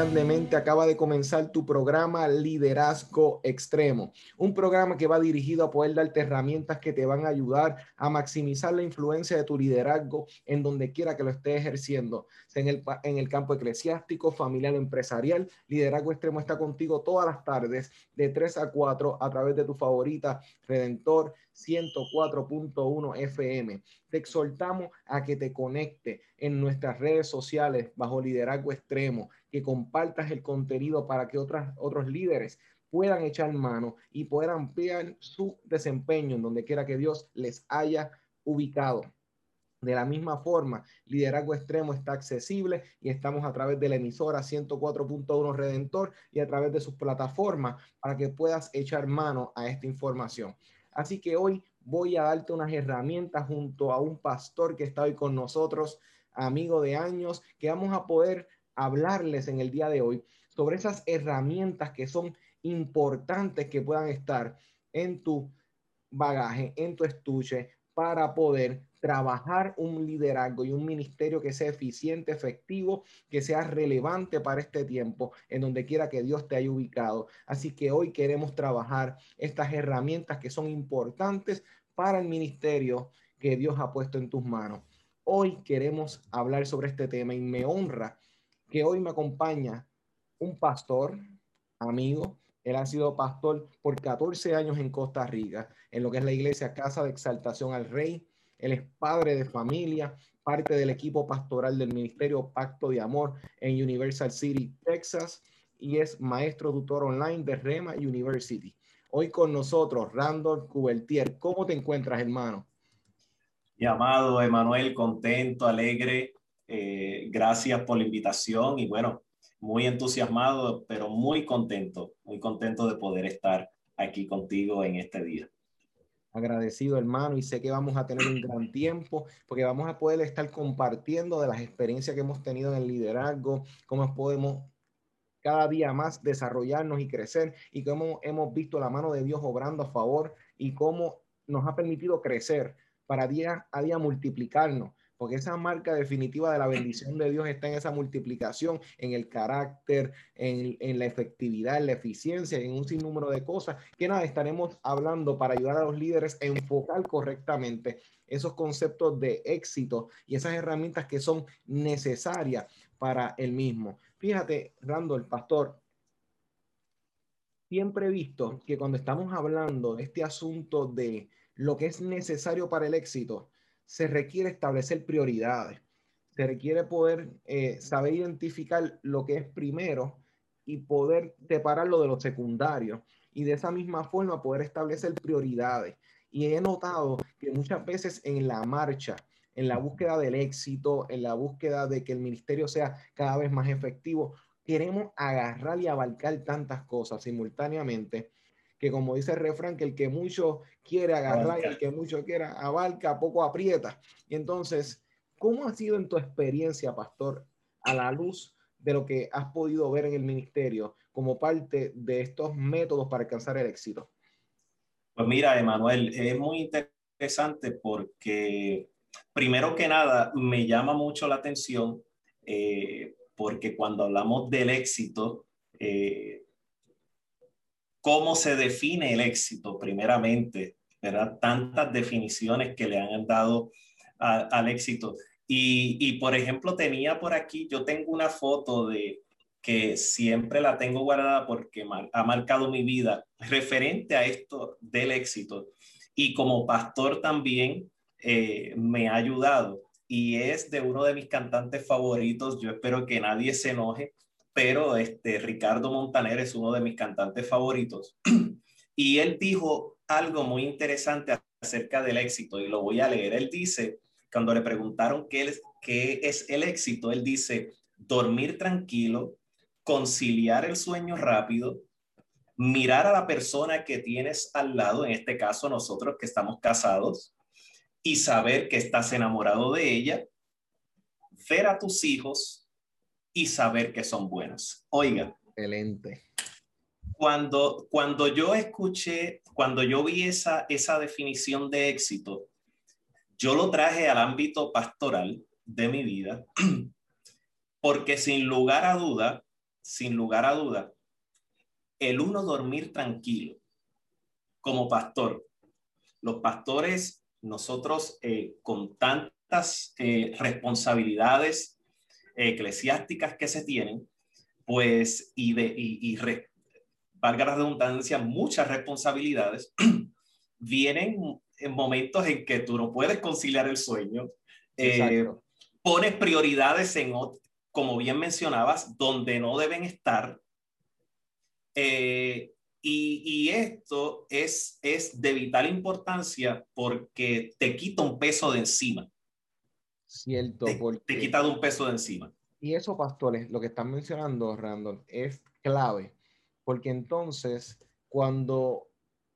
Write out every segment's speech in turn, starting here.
Grandemente. Acaba de comenzar tu programa Liderazgo Extremo, un programa que va dirigido a poder darte herramientas que te van a ayudar a maximizar la influencia de tu liderazgo en donde quiera que lo estés ejerciendo, en el, campo eclesiástico, familiar o empresarial. Liderazgo Extremo está contigo todas las tardes de 3 a 4 a través de tu favorita Redentor 104.1 FM. Te exhortamos a que te conecte en nuestras redes sociales bajo liderazgo extremo, que compartas el contenido para que otras, otros líderes puedan echar mano y puedan ampliar su desempeño en donde quiera que Dios les haya ubicado. De la misma forma, Liderazgo Extremo está accesible y estamos a través de la emisora 104.1 Redentor y a través de sus plataformas para que puedas echar mano a esta información. Así que hoy voy a darte unas herramientas junto a un pastor que está hoy con nosotros, amigo de años, que vamos a poder hablarles en el día de hoy sobre esas herramientas que son importantes que puedan estar en tu bagaje, en tu estuche, para poder trabajar un liderazgo y un ministerio que sea eficiente, efectivo, que sea relevante para este tiempo, en donde quiera que Dios te haya ubicado. Así que hoy queremos trabajar estas herramientas que son importantes para el ministerio que Dios ha puesto en tus manos. Hoy queremos hablar sobre este tema y me honra que hoy me acompaña un pastor, amigo. Él ha sido pastor por 14 años en Costa Rica, en lo que es la iglesia Casa de Exaltación al Rey. Él es padre de familia, parte del equipo pastoral del Ministerio Pacto de Amor en Universal City, Texas, y es maestro tutor online de Rema University. Hoy con nosotros, Randolph Cubertier. ¿Cómo te encuentras, hermano? Mi amado Emanuel, contento, alegre. Eh, gracias por la invitación y bueno, muy entusiasmado, pero muy contento, muy contento de poder estar aquí contigo en este día. Agradecido hermano y sé que vamos a tener un gran tiempo porque vamos a poder estar compartiendo de las experiencias que hemos tenido en el liderazgo, cómo podemos cada día más desarrollarnos y crecer y cómo hemos visto la mano de Dios obrando a favor y cómo nos ha permitido crecer para día a día multiplicarnos porque esa marca definitiva de la bendición de Dios está en esa multiplicación, en el carácter, en, la efectividad, en la eficiencia, en un sinnúmero de cosas que nada, estaremos hablando para ayudar a los líderes a enfocar correctamente esos conceptos de éxito y esas herramientas que son necesarias para el mismo. Fíjate, Rando, el pastor, siempre he visto que cuando estamos hablando de este asunto de lo que es necesario para el éxito, se requiere establecer prioridades. Se requiere poder eh, saber identificar lo que es primero y poder separarlo de lo secundario. Y de esa misma forma poder establecer prioridades. Y he notado que muchas veces en la marcha, en la búsqueda del éxito, en la búsqueda de que el ministerio sea cada vez más efectivo, queremos agarrar y abarcar tantas cosas simultáneamente que como dice el refrán, que el que mucho quiere agarrar y el que mucho quiera abarca, poco aprieta. Y entonces, ¿cómo ha sido en tu experiencia, pastor, a la luz de lo que has podido ver en el ministerio como parte de estos métodos para alcanzar el éxito? Pues mira, Emanuel, es muy interesante porque primero que nada me llama mucho la atención eh, porque cuando hablamos del éxito, eh, cómo se define el éxito, primeramente, ¿verdad? Tantas definiciones que le han dado al éxito. Y, y, por ejemplo, tenía por aquí, yo tengo una foto de que siempre la tengo guardada porque ha marcado mi vida referente a esto del éxito. Y como pastor también eh, me ha ayudado. Y es de uno de mis cantantes favoritos. Yo espero que nadie se enoje, pero este, Ricardo Montaner es uno de mis cantantes favoritos. y él dijo algo muy interesante acerca del éxito y lo voy a leer. Él dice, cuando le preguntaron qué es, qué es el éxito, él dice, dormir tranquilo, conciliar el sueño rápido, mirar a la persona que tienes al lado, en este caso nosotros que estamos casados, y saber que estás enamorado de ella, ver a tus hijos y saber que son buenos. Oiga. Excelente. Cuando, cuando yo escuché, cuando yo vi esa, esa definición de éxito, yo lo traje al ámbito pastoral de mi vida, porque sin lugar a duda, sin lugar a duda, el uno dormir tranquilo como pastor. Los pastores, nosotros eh, con tantas eh, responsabilidades eclesiásticas que se tienen, pues, y de, y, valga la redundancia, muchas responsabilidades, vienen en momentos en que tú no puedes conciliar el sueño, eh, pones prioridades en, como bien mencionabas, donde no deben estar. Eh, y, esto es, es de vital importancia porque te quita un peso de encima. Cierto. Te, porque... te quita un peso de encima. Y eso, pastores, lo que están mencionando, Randall, es clave, porque entonces cuando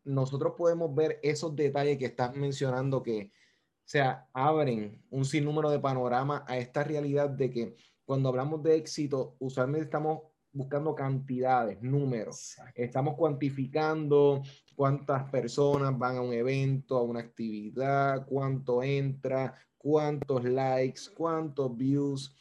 nosotros podemos ver esos detalles que estás mencionando que, o sea, abren un sinnúmero de panoramas a esta realidad de que cuando hablamos de éxito, usualmente estamos buscando cantidades, números. Estamos cuantificando cuántas personas van a un evento, a una actividad, cuánto entra, cuántos likes, cuántos views.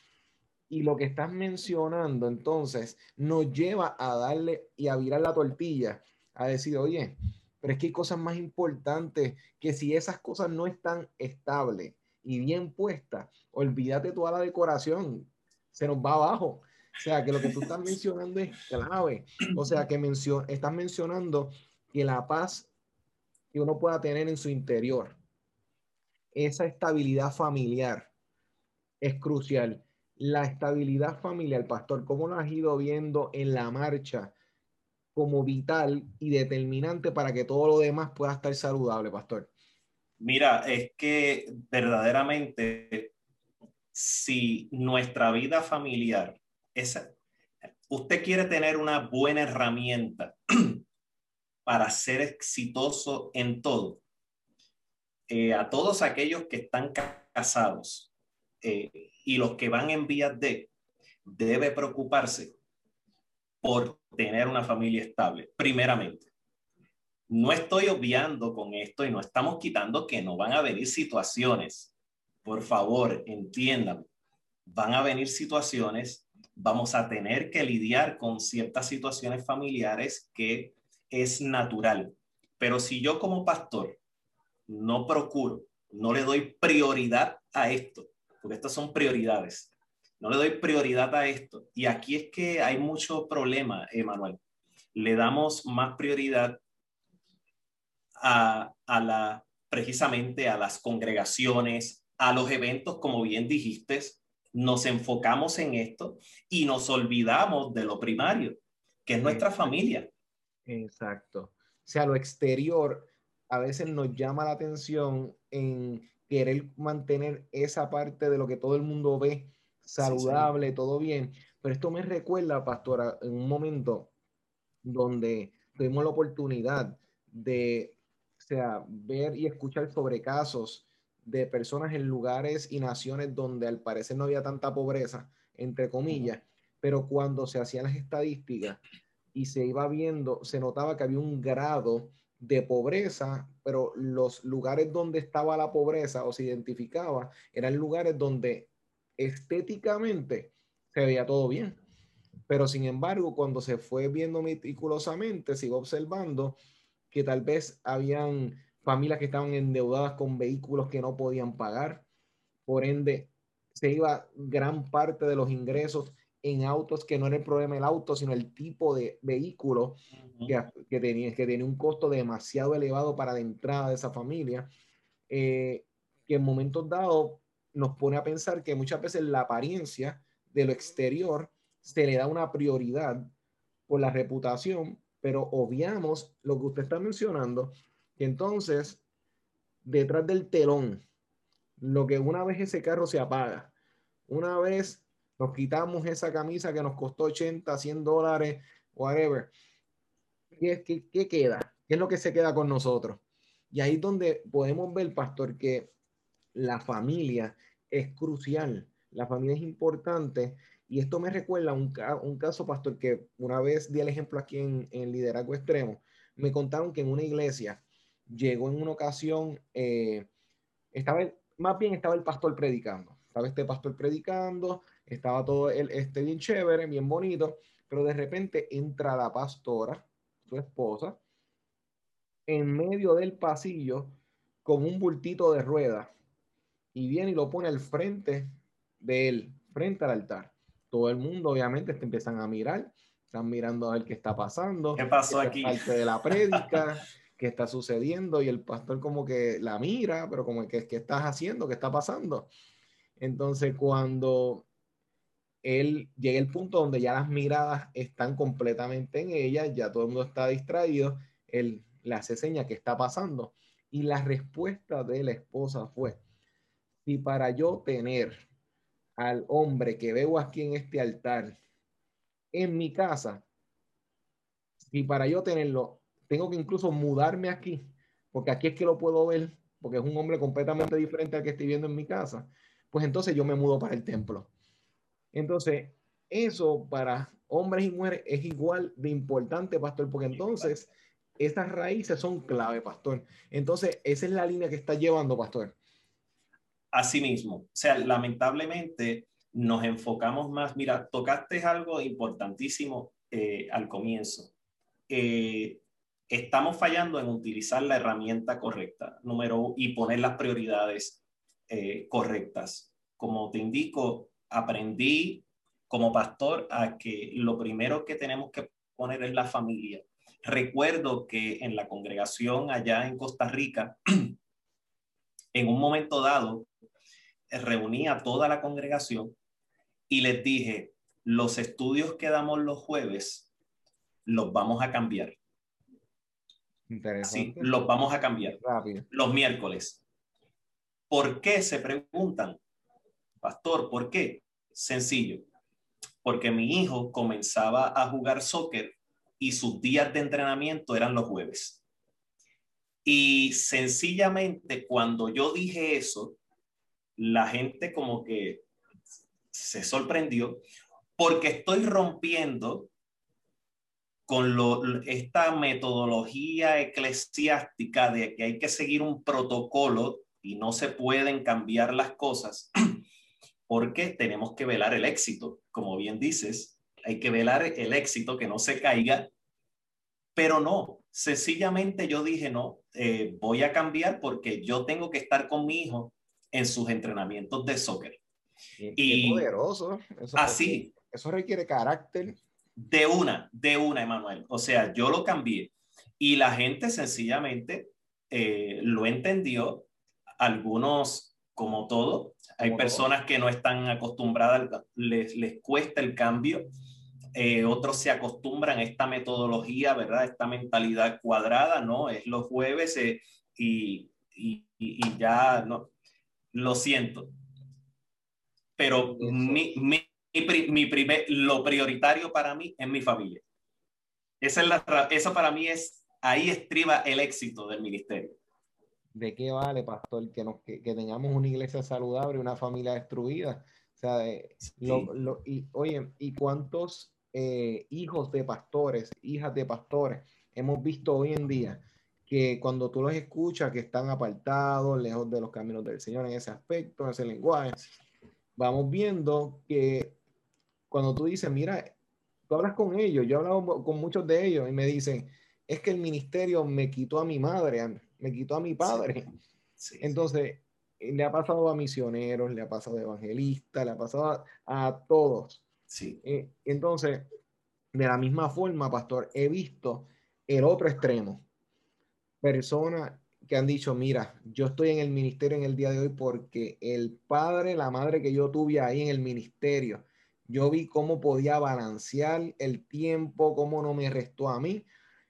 Y lo que estás mencionando entonces nos lleva a darle y a virar la tortilla, a decir, oye, pero es que hay cosas más importantes que si esas cosas no están estables y bien puestas, olvídate toda la decoración, se nos va abajo. O sea, que lo que tú estás mencionando es clave. O sea, que mencion estás mencionando que la paz que uno pueda tener en su interior, esa estabilidad familiar es crucial. La estabilidad familiar, pastor, ¿cómo lo has ido viendo en la marcha como vital y determinante para que todo lo demás pueda estar saludable, pastor? Mira, es que verdaderamente si nuestra vida familiar es, usted quiere tener una buena herramienta para ser exitoso en todo, eh, a todos aquellos que están casados eh, y los que van en vías de, debe preocuparse por tener una familia estable, primeramente. No estoy obviando con esto y no estamos quitando que no van a venir situaciones. Por favor, entiendan, van a venir situaciones, vamos a tener que lidiar con ciertas situaciones familiares que es natural. Pero si yo como pastor no procuro, no le doy prioridad a esto, porque estas son prioridades, no le doy prioridad a esto. Y aquí es que hay mucho problema, Emanuel. Le damos más prioridad a, a la, precisamente a las congregaciones, a los eventos, como bien dijiste, nos enfocamos en esto y nos olvidamos de lo primario, que es nuestra familia. Exacto. O sea, lo exterior a veces nos llama la atención en querer mantener esa parte de lo que todo el mundo ve saludable, todo bien. Pero esto me recuerda, pastora, en un momento donde tuvimos la oportunidad de o sea, ver y escuchar sobre casos de personas en lugares y naciones donde al parecer no había tanta pobreza, entre comillas, pero cuando se hacían las estadísticas y se iba viendo, se notaba que había un grado de pobreza, pero los lugares donde estaba la pobreza o se identificaba eran lugares donde estéticamente se veía todo bien. Pero sin embargo, cuando se fue viendo meticulosamente, se iba observando que tal vez habían familias que estaban endeudadas con vehículos que no podían pagar. Por ende, se iba gran parte de los ingresos en autos que no era el problema el auto, sino el tipo de vehículo que, tenía, que tenía un costo demasiado elevado para la entrada de esa familia, eh, que en momentos dados nos pone a pensar que muchas veces la apariencia de lo exterior se le da una prioridad por la reputación, pero obviamos lo que usted está mencionando, que entonces detrás del telón, lo que una vez ese carro se apaga, una vez Nos quitamos esa camisa que nos costó 80, 100 dólares, whatever. ¿Qué, qué, qué queda? ¿Qué es lo que se queda con nosotros? Y ahí es donde podemos ver, pastor, que la familia es crucial. La familia es importante. Y esto me recuerda un, un caso, pastor, que una vez di el ejemplo aquí en, en Liderazgo Extremo. Me contaron que en una iglesia llegó en una ocasión, eh, estaba más bien estaba el pastor predicando. Estaba este pastor predicando, estaba todo el, este bien chévere, bien bonito, pero de repente entra la pastora, su esposa, en medio del pasillo con un bultito de rueda y viene y lo pone al frente de él, frente al altar. Todo el mundo obviamente te empiezan a mirar, están mirando a ver qué está pasando. ¿Qué pasó aquí? Parte de la prédica, qué está sucediendo y el pastor como que la mira, pero como que qué estás haciendo, qué está pasando. Entonces cuando él llega el punto donde ya las miradas están completamente en ella, ya todo el mundo está distraído, él le hace seña que está pasando. Y la respuesta de la esposa fue, si para yo tener al hombre que veo aquí en este altar en mi casa, si para yo tenerlo, tengo que incluso mudarme aquí, porque aquí es que lo puedo ver, porque es un hombre completamente diferente al que estoy viendo en mi casa, pues entonces yo me mudo para el templo. Entonces, eso para hombres y mujeres es igual de importante, pastor, porque entonces estas raíces son clave, pastor. Entonces, esa es la línea que está llevando, pastor. Así mismo. O sea, lamentablemente nos enfocamos más. Mira, tocaste algo importantísimo eh, al comienzo. Eh, estamos fallando en utilizar la herramienta correcta, número y poner las prioridades eh, correctas. Como te indico, aprendí como pastor a que lo primero que tenemos que poner es la familia Recuerdo que en la congregación allá en Costa Rica, en un momento dado, reuní a toda la congregación y les dije, los estudios que damos los jueves, los vamos a cambiar. Sí, los vamos a cambiar. Los miércoles. ¿Por qué? Se preguntan. Pastor, ¿por qué? Sencillo. Porque mi hijo comenzaba a jugar soccer y sus días de entrenamiento eran los jueves. Y sencillamente cuando yo dije eso, la gente como que se sorprendió porque estoy rompiendo con lo, esta metodología eclesiástica de que hay que seguir un protocolo y no se pueden cambiar las cosas porque tenemos que velar el éxito, como bien dices, hay que velar el éxito, que no se caiga pero no, sencillamente yo dije, no, eh, voy a cambiar porque yo tengo que estar con mi hijo en sus entrenamientos de soccer. y poderoso. Eso así. eso requiere carácter. De una, de una, Emanuel. O sea, yo lo cambié y la gente sencillamente eh, lo entendió. Algunos, como todo, hay personas que no están acostumbradas, les, les cuesta el cambio eh, otros se acostumbran a esta metodología, ¿verdad? Esta mentalidad cuadrada, ¿no? Es los jueves eh, y, y, y, ya, ¿no? Lo siento. Pero mi, mi, mi, primer, lo prioritario para mí es mi familia. Esa es la, eso para mí es, ahí estriba el éxito del ministerio. ¿De qué vale, pastor, que, nos, que, que tengamos una iglesia saludable, una familia destruida? O sea, lo, lo, y, oye, ¿y cuántos eh, hijos de pastores, hijas de pastores, hemos visto hoy en día que cuando tú los escuchas que están apartados, lejos de los caminos del Señor en ese aspecto, en ese lenguaje, vamos viendo que cuando tú dices, mira, tú hablas con ellos, yo he hablado con muchos de ellos y me dicen, es que el ministerio me quitó a mi madre, me quitó a mi padre. Entonces, le ha pasado a misioneros, le ha pasado a evangelistas, le ha pasado a todos. Sí. Eh, entonces, de la misma forma, pastor, he visto el otro extremo. Personas que han dicho, mira, yo estoy en el ministerio en el día de hoy porque el padre, la madre que yo tuve ahí en el ministerio, yo vi cómo podía balancear el tiempo, cómo no me restó a mí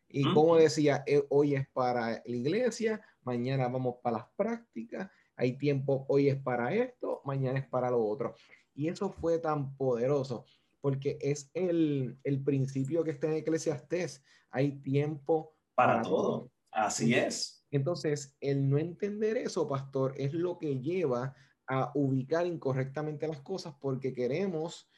y cómo decía, eh, hoy es para la iglesia, mañana vamos para las prácticas, hay tiempo, hoy es para esto, mañana es para lo otro. Y eso fue tan poderoso porque es el, principio que está en Eclesiastés. Hay tiempo para, todo. Así es. Entonces, el no entender eso, pastor, es lo que lleva a ubicar incorrectamente las cosas porque queremos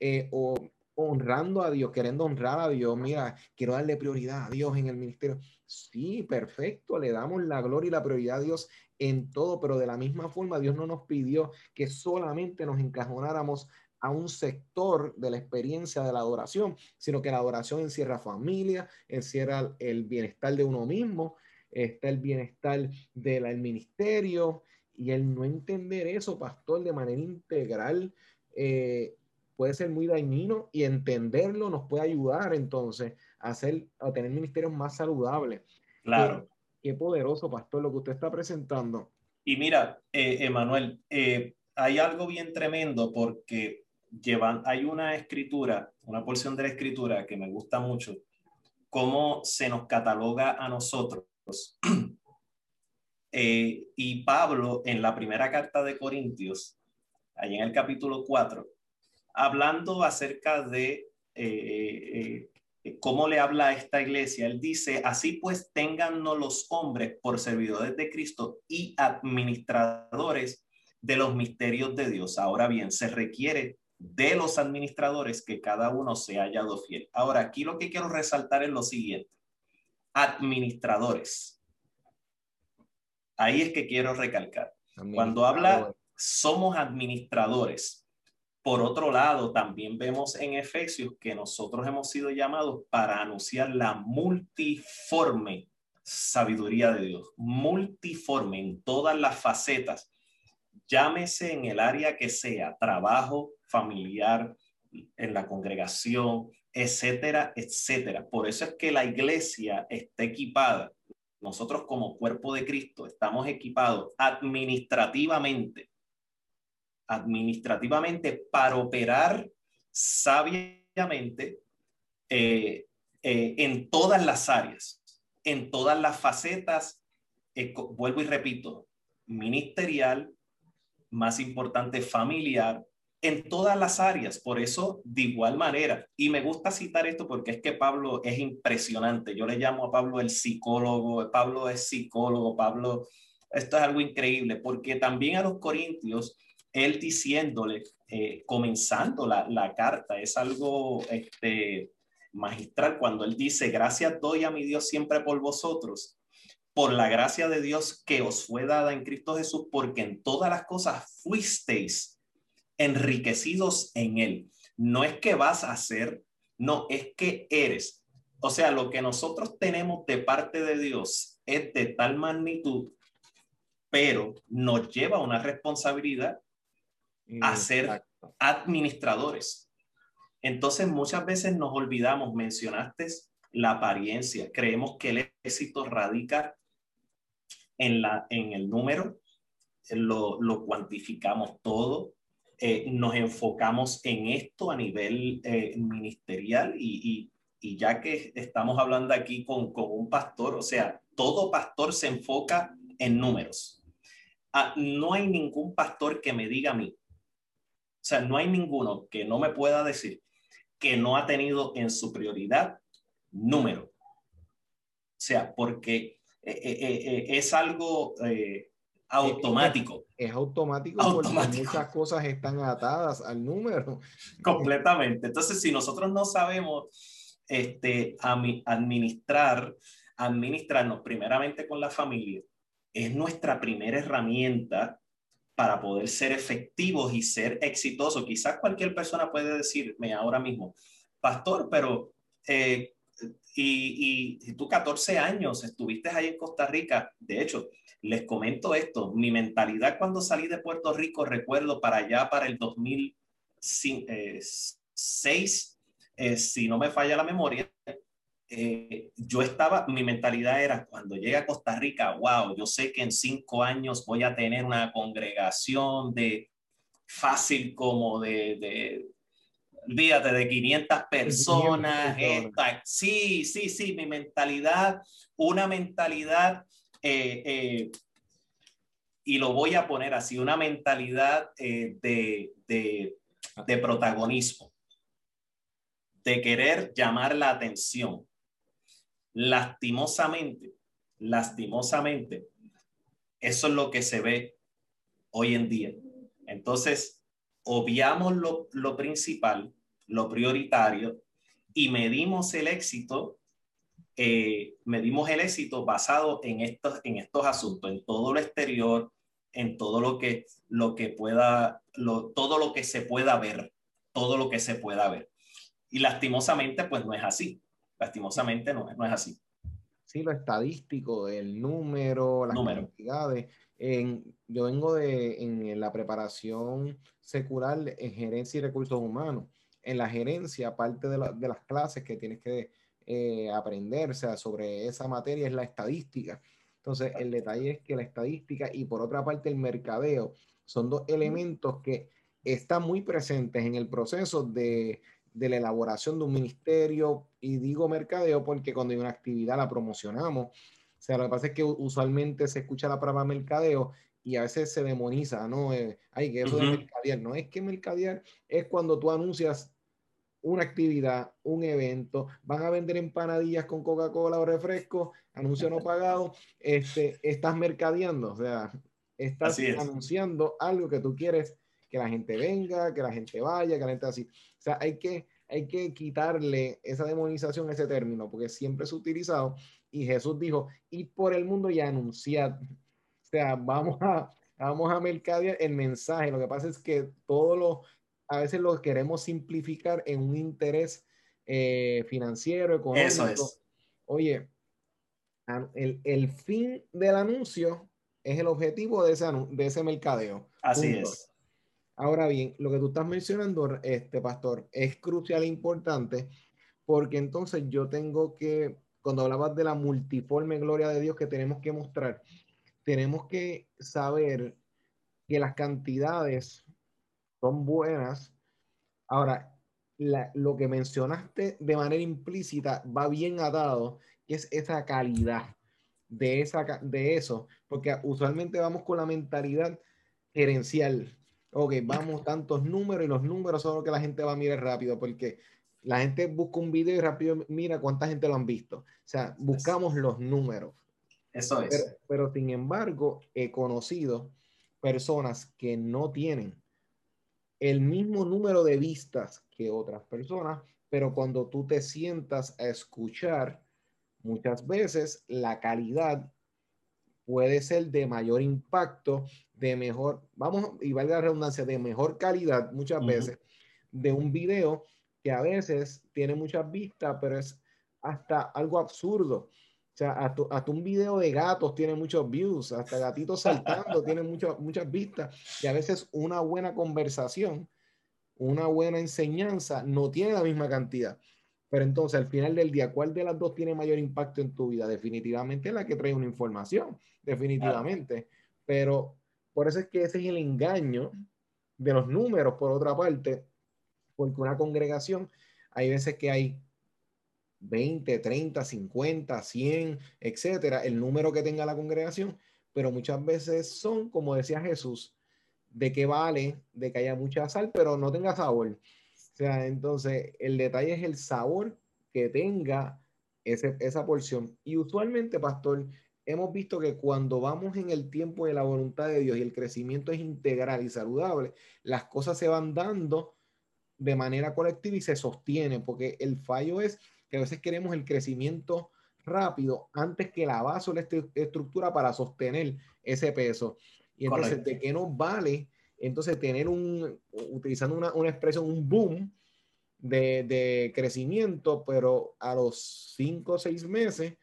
eh, o honrando a Dios, queriendo honrar a Dios, mira, quiero darle prioridad a Dios en el ministerio. Sí, perfecto, le damos la gloria y la prioridad a Dios en todo, pero de la misma forma Dios no nos pidió que solamente nos encajonáramos a un sector de la experiencia de la adoración, sino que la adoración encierra familia, encierra el bienestar de uno mismo, está el bienestar del ministerio, y el no entender eso, pastor, de manera integral, eh, puede ser muy dañino y entenderlo nos puede ayudar entonces a, hacer, a tener ministerios más saludables. Claro. Qué, poderoso, pastor, lo que usted está presentando. Y mira, eh, Emanuel, eh, hay algo bien tremendo porque llevan, hay una escritura, una porción de la escritura que me gusta mucho, cómo se nos cataloga a nosotros. Eh, y Pablo en la primera carta de Corintios, ahí en el capítulo 4, hablando acerca de eh, eh, cómo le habla a esta iglesia, él dice, así pues tengannos los hombres por servidores de Cristo y administradores de los misterios de Dios. Ahora bien, se requiere de los administradores que cada uno se haya hallado fiel. Ahora, aquí lo que quiero resaltar es lo siguiente. Administradores. Ahí es que quiero recalcar. Cuando habla, somos administradores. Por otro lado, también vemos en Efesios que nosotros hemos sido llamados para anunciar la multiforme sabiduría de Dios, multiforme en todas las facetas, llámese en el área que sea, trabajo, familiar, en la congregación, etcétera, etcétera. Por eso es que la iglesia está equipada. Nosotros como cuerpo de Cristo estamos equipados administrativamente administrativamente para operar sabiamente eh, eh, en todas las áreas, en todas las facetas, eh, vuelvo y repito, ministerial, más importante, familiar, en todas las áreas. Por eso, de igual manera, y me gusta citar esto porque es que Pablo es impresionante. Yo le llamo a Pablo el psicólogo, Pablo es psicólogo, Pablo, esto es algo increíble, porque también a los corintios él diciéndole, eh, comenzando la, la, carta, es algo este, magistral cuando él dice, gracias doy a mi Dios siempre por vosotros, por la gracia de Dios que os fue dada en Cristo Jesús, porque en todas las cosas fuisteis enriquecidos en Él. No es que vas a ser, no, es que eres. O sea, lo que nosotros tenemos de parte de Dios es de tal magnitud, pero nos lleva a una responsabilidad a ser administradores. Entonces, muchas veces nos olvidamos, mencionaste la apariencia, creemos que el éxito radica en, la, en el número, lo, lo cuantificamos todo, eh, nos enfocamos en esto a nivel eh, ministerial y, y, y, ya que estamos hablando aquí con, con, un pastor, o sea, todo pastor se enfoca en números. Ah, no hay ningún pastor que me diga a mí, o sea, no hay ninguno que no me pueda decir que no ha tenido en su prioridad número. O sea, porque eh, eh, eh, es algo automático. Es, automático, automático porque muchas cosas están atadas al número. Completamente. Entonces, si nosotros no sabemos este, administrar, administrarnos primeramente con la familia, es nuestra primera herramienta para poder ser efectivos y ser exitosos. Quizás cualquier persona puede decirme ahora mismo, pastor, pero eh, y, y, tú 14 años estuviste ahí en Costa Rica. De hecho, les comento esto, mi mentalidad cuando salí de Puerto Rico, recuerdo para allá, para el 2006, eh, si no me falla la memoria, eh, yo estaba, mi mentalidad era cuando llegue a Costa Rica, wow, yo sé que en cinco años voy a tener una congregación de fácil como de, de olvídate, de 500 personas. sí, sí, sí, mi mentalidad, una mentalidad, eh, eh, y lo voy a poner así, una mentalidad de, de de protagonismo, de querer llamar la atención. Lastimosamente, lastimosamente, eso es lo que se ve hoy en día. Entonces, obviamos lo, lo principal, lo prioritario, y medimos el éxito, eh, medimos el éxito basado en estos, en estos asuntos, en todo lo exterior, en todo lo que, lo que pueda, todo lo que se pueda ver, todo lo que se pueda ver. Y lastimosamente, pues no es así. Lastimosamente no, no es así. Sí, lo estadístico, el número, las número. cantidades. En, yo vengo de en la preparación secular en gerencia y recursos humanos en la gerencia, parte de, las clases que tienes que eh, aprender sobre esa materia es la estadística. Entonces, el detalle es que la estadística y por otra parte el mercadeo son dos elementos que están muy presentes en el proceso de, de la elaboración de un ministerio. Y digo mercadeo porque cuando hay una actividad la promocionamos. O sea, lo que pasa es que usualmente se escucha la palabra mercadeo y a veces se demoniza, ¿no? Eh, ay, que eso de mercadear. No es que mercadear es cuando tú anuncias una actividad, un evento, van a vender empanadillas con Coca-Cola o refresco, anuncio no pagado, este, estás mercadeando, o sea, estás anunciando algo que tú quieres que la gente venga, que la gente vaya, que la gente así. O sea, hay que, hay que quitarle esa demonización a ese término, porque siempre es utilizado y Jesús dijo, y por el mundo y anunciar. O sea, vamos a, vamos a mercadear el mensaje. Lo que pasa es que todos los a veces lo queremos simplificar en un interés eh, financiero, económico. Eso es. Oye, el, el, fin del anuncio es el objetivo de ese, de ese mercadeo. Así es. Ahora bien, lo que tú estás mencionando, este pastor, es crucial e importante porque entonces yo tengo que, cuando hablabas de la multiforme gloria de Dios que tenemos que mostrar, tenemos que saber que las cantidades son buenas. Ahora, lo que mencionaste de manera implícita va bien atado, que es esa calidad de, esa, de eso, porque usualmente vamos con la mentalidad gerencial. Ok, vamos tantos números y los números son lo que la gente va a mirar rápido, porque la gente busca un video y rápido mira cuánta gente lo han visto. O sea, buscamos los números. Eso es. Pero, pero sin embargo, he conocido personas que no tienen el mismo número de vistas que otras personas, pero cuando tú te sientas a escuchar, muchas veces la calidad puede ser de mayor impacto, de mejor, vamos, y valga la redundancia, de mejor calidad muchas veces, de un video que a veces tiene muchas vistas, pero es hasta algo absurdo. O sea, hasta, un video de gatos tiene muchos views, hasta gatitos saltando tiene muchas muchas vistas. Y a veces una buena conversación, una buena enseñanza no tiene la misma cantidad. Pero entonces, al final del día, ¿cuál de las dos tiene mayor impacto en tu vida? Definitivamente la que trae una información, definitivamente. Pero por eso es que ese es el engaño de los números, por otra parte, porque una congregación, hay veces que hay 20, 30, 50, 100, etcétera, el número que tenga la congregación, pero muchas veces son, como decía Jesús, de que vale, de que haya mucha sal, pero no tenga sabor. O sea, entonces el detalle es el sabor que tenga ese, esa porción. Y usualmente, pastor, hemos visto que cuando vamos en el tiempo de la voluntad de Dios y el crecimiento es integral y saludable, las cosas se van dando de manera colectiva y se sostiene, porque el fallo es a veces queremos el crecimiento rápido antes que la base o la estructura para sostener ese peso. Y entonces, ¿de qué nos vale entonces tener un, utilizando una, una expresión, un boom de, de, crecimiento, pero a los cinco o seis meses,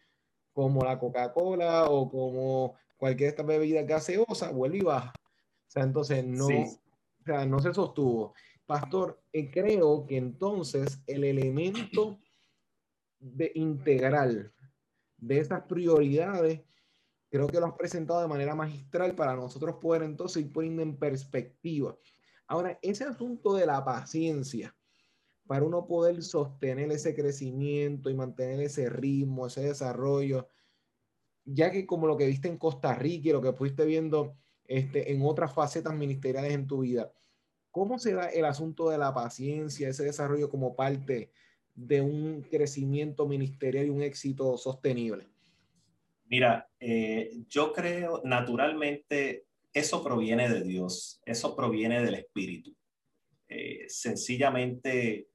como la Coca-Cola o como cualquier esta bebida gaseosa, vuelve y baja. O sea, entonces no, o sea, no se sostuvo. Pastor, eh, creo que entonces el elemento de integral de esas prioridades, creo que lo has presentado de manera magistral para nosotros poder entonces ir poniendo en perspectiva. Ahora, ese asunto de la paciencia, para uno poder sostener ese crecimiento y mantener ese ritmo, ese desarrollo, ya que como lo que viste en Costa Rica y lo que fuiste viendo este, en otras facetas ministeriales en tu vida, ¿Cómo se da el asunto de la paciencia, ese desarrollo como parte de un crecimiento ministerial y un éxito sostenible? Mira, eh, yo creo naturalmente eso proviene de Dios, eso proviene del Espíritu. Eh, sencillamente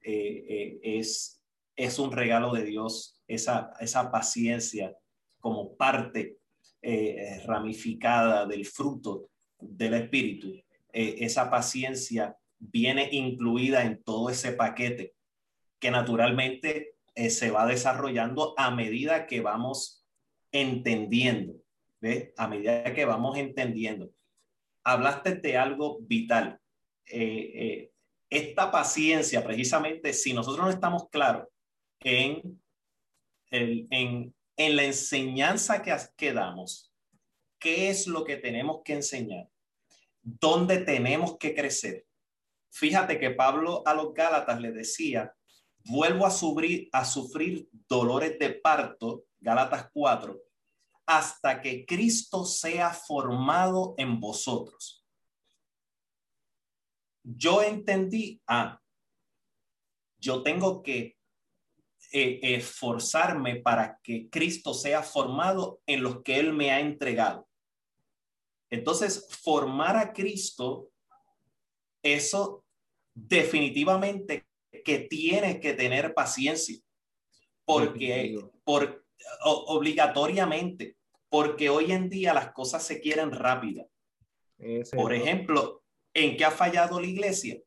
eh, es, es un regalo de Dios esa, esa paciencia como parte ramificada del fruto del Espíritu. esa paciencia viene incluida en todo ese paquete que naturalmente se va desarrollando a medida que vamos entendiendo, ¿ves? A medida que vamos entendiendo. Hablaste de algo vital. Eh, eh, esta paciencia, precisamente, si nosotros no estamos claros en, en, en la enseñanza que, que damos, qué es lo que tenemos que enseñar, dónde tenemos que crecer. Fíjate que Pablo a los Gálatas le decía, vuelvo a sufrir, a sufrir dolores de parto Gálatas 4, hasta que Cristo sea formado en vosotros. Yo entendí, ah, yo tengo que eh, esforzarme para que Cristo sea formado en los que Él me ha entregado. Entonces, formar a Cristo, eso definitivamente que tiene que tener paciencia, porque, porque obligatoriamente, porque hoy en día las cosas se quieren rápidas. Por ejemplo, ¿en qué ha fallado la iglesia?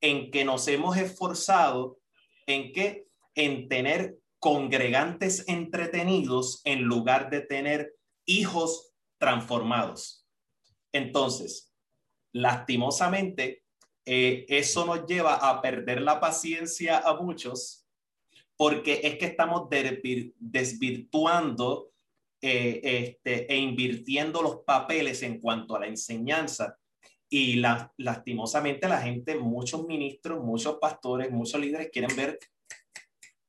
En que nos hemos esforzado en que en tener congregantes entretenidos en lugar de tener hijos transformados. Entonces, lastimosamente, eh, eso nos lleva a perder la paciencia a muchos porque es que estamos desvirtuando eh, este, e invirtiendo los papeles en cuanto a la enseñanza. Y la, lastimosamente la gente, muchos ministros, muchos pastores, muchos líderes quieren ver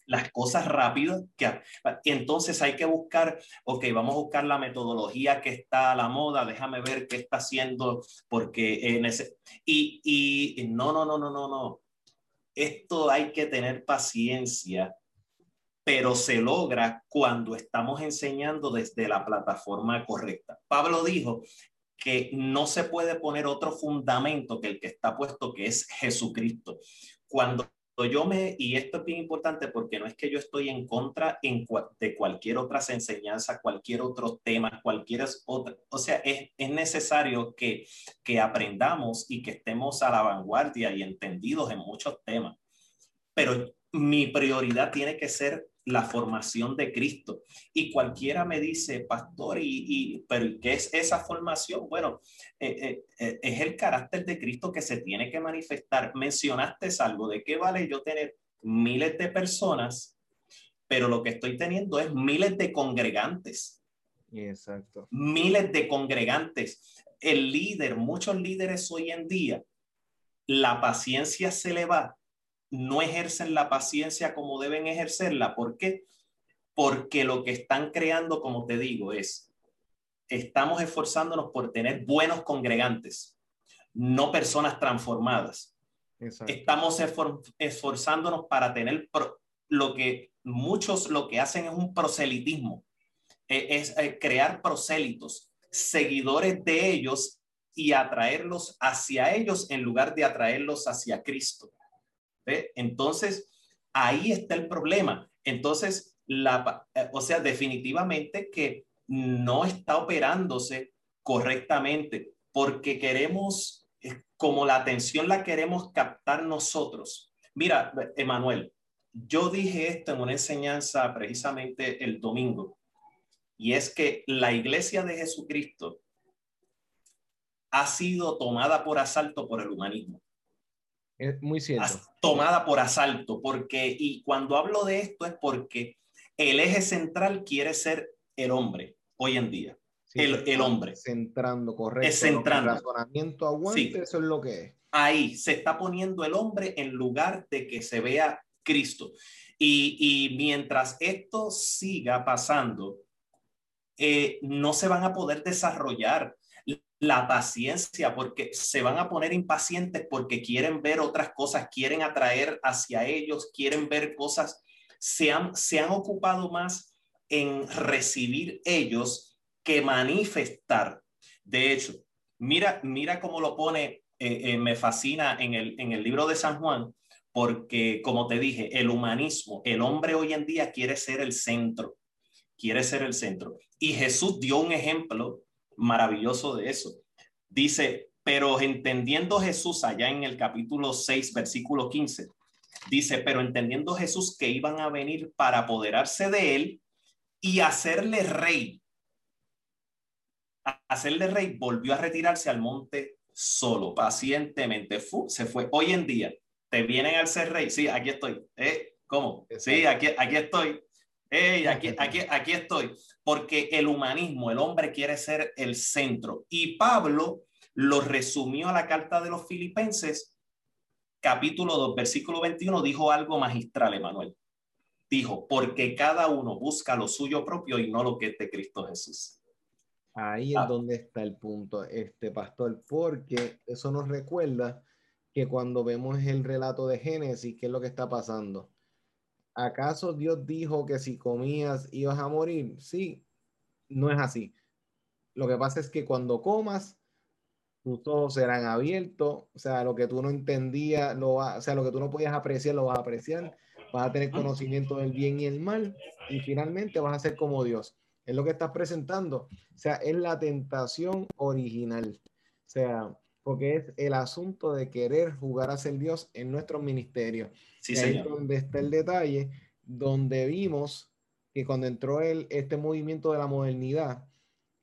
las cosas rápido. Que, entonces hay que buscar, ok, vamos a buscar la metodología que está a la moda, déjame ver qué está haciendo, porque en ese... Y, y no, no, no, no, no, no. Esto hay que tener paciencia pero se logra cuando estamos enseñando desde la plataforma correcta. Pablo dijo que no se puede poner otro fundamento que el que está puesto, que es Jesucristo. Cuando yo me, y esto es bien importante porque no es que yo estoy en contra de cualquier otra enseñanza, cualquier otro tema, cualquier otra, o sea, es, es necesario que, que aprendamos y que estemos a la vanguardia y entendidos en muchos temas. Pero mi prioridad tiene que ser la formación de Cristo. Y cualquiera me dice, pastor, y, y pero ¿qué es esa formación? Bueno, eh, eh, eh, es el carácter de Cristo que se tiene que manifestar. Mencionaste algo de qué vale yo tener miles de personas, pero lo que estoy teniendo es miles de congregantes. Exacto. Miles de congregantes. El líder, muchos líderes hoy en día, la paciencia se le va no ejercen la paciencia como deben ejercerla. ¿Por qué? Porque lo que están creando, como te digo, es, estamos esforzándonos por tener buenos congregantes, no personas transformadas. Estamos esforzándonos para tener lo que muchos lo que hacen es un proselitismo, e, es, es crear prosélitos, seguidores de ellos y atraerlos hacia ellos en lugar de atraerlos hacia Cristo. Entonces, ahí está el problema. Entonces, la, eh, o sea, definitivamente que no está operándose correctamente porque queremos, como la atención la queremos captar nosotros. Mira, Emanuel, yo dije esto en una enseñanza precisamente el domingo, y es que la iglesia de Jesucristo ha sido tomada por asalto por el humanismo. Es muy cierto. Tomada por asalto, porque, y cuando hablo de esto es porque el eje central quiere ser el hombre hoy en día. el, el, hombre. Centrando, correcto. Es centrando. El razonamiento aguante, eso es lo que es. Ahí se está poniendo el hombre en lugar de que se vea Cristo. Y, y mientras esto siga pasando, eh, no se van a poder desarrollar la paciencia, porque se van a poner impacientes porque quieren ver otras cosas, quieren atraer hacia ellos, quieren ver cosas, se han, se han ocupado más en recibir ellos que manifestar. De hecho, mira, mira cómo lo pone, eh, eh, me fascina en el, en el libro de San Juan, porque como te dije, el humanismo, el hombre hoy en día quiere ser el centro, quiere ser el centro. Y Jesús dio un ejemplo maravilloso de eso. Dice, pero entendiendo Jesús allá en el capítulo 6, versículo 15, dice, pero entendiendo Jesús que iban a venir para apoderarse de él y hacerle rey, hacerle rey, volvió a retirarse al monte solo, pacientemente, se fue. Hoy en día, te vienen al ser rey, sí, aquí estoy. ¿Eh? ¿Cómo? Sí, aquí, aquí estoy. Hey, aquí, aquí, aquí estoy, porque el humanismo, el hombre quiere ser el centro. Y Pablo lo resumió a la carta de los filipenses, capítulo 2, versículo 21, dijo algo magistral, Emanuel. Dijo, porque cada uno busca lo suyo propio y no lo que es de Cristo Jesús. Ahí es ah. donde está el punto, este pastor, porque eso nos recuerda que cuando vemos el relato de Génesis, ¿qué es lo que está pasando? ¿Acaso Dios dijo que si comías ibas a morir? Sí, no es así. Lo que pasa es que cuando comas, tus ojos serán abiertos, o sea, lo que tú no entendías, lo o sea, lo que tú no podías apreciar, lo vas a apreciar, vas a tener conocimiento del bien y el mal, y finalmente vas a ser como Dios. Es lo que estás presentando. O sea, es la tentación original. O sea, porque es el asunto de querer jugar a ser Dios en nuestro ministerio. Sí, ahí es donde está el detalle, donde vimos que cuando entró el, este movimiento de la modernidad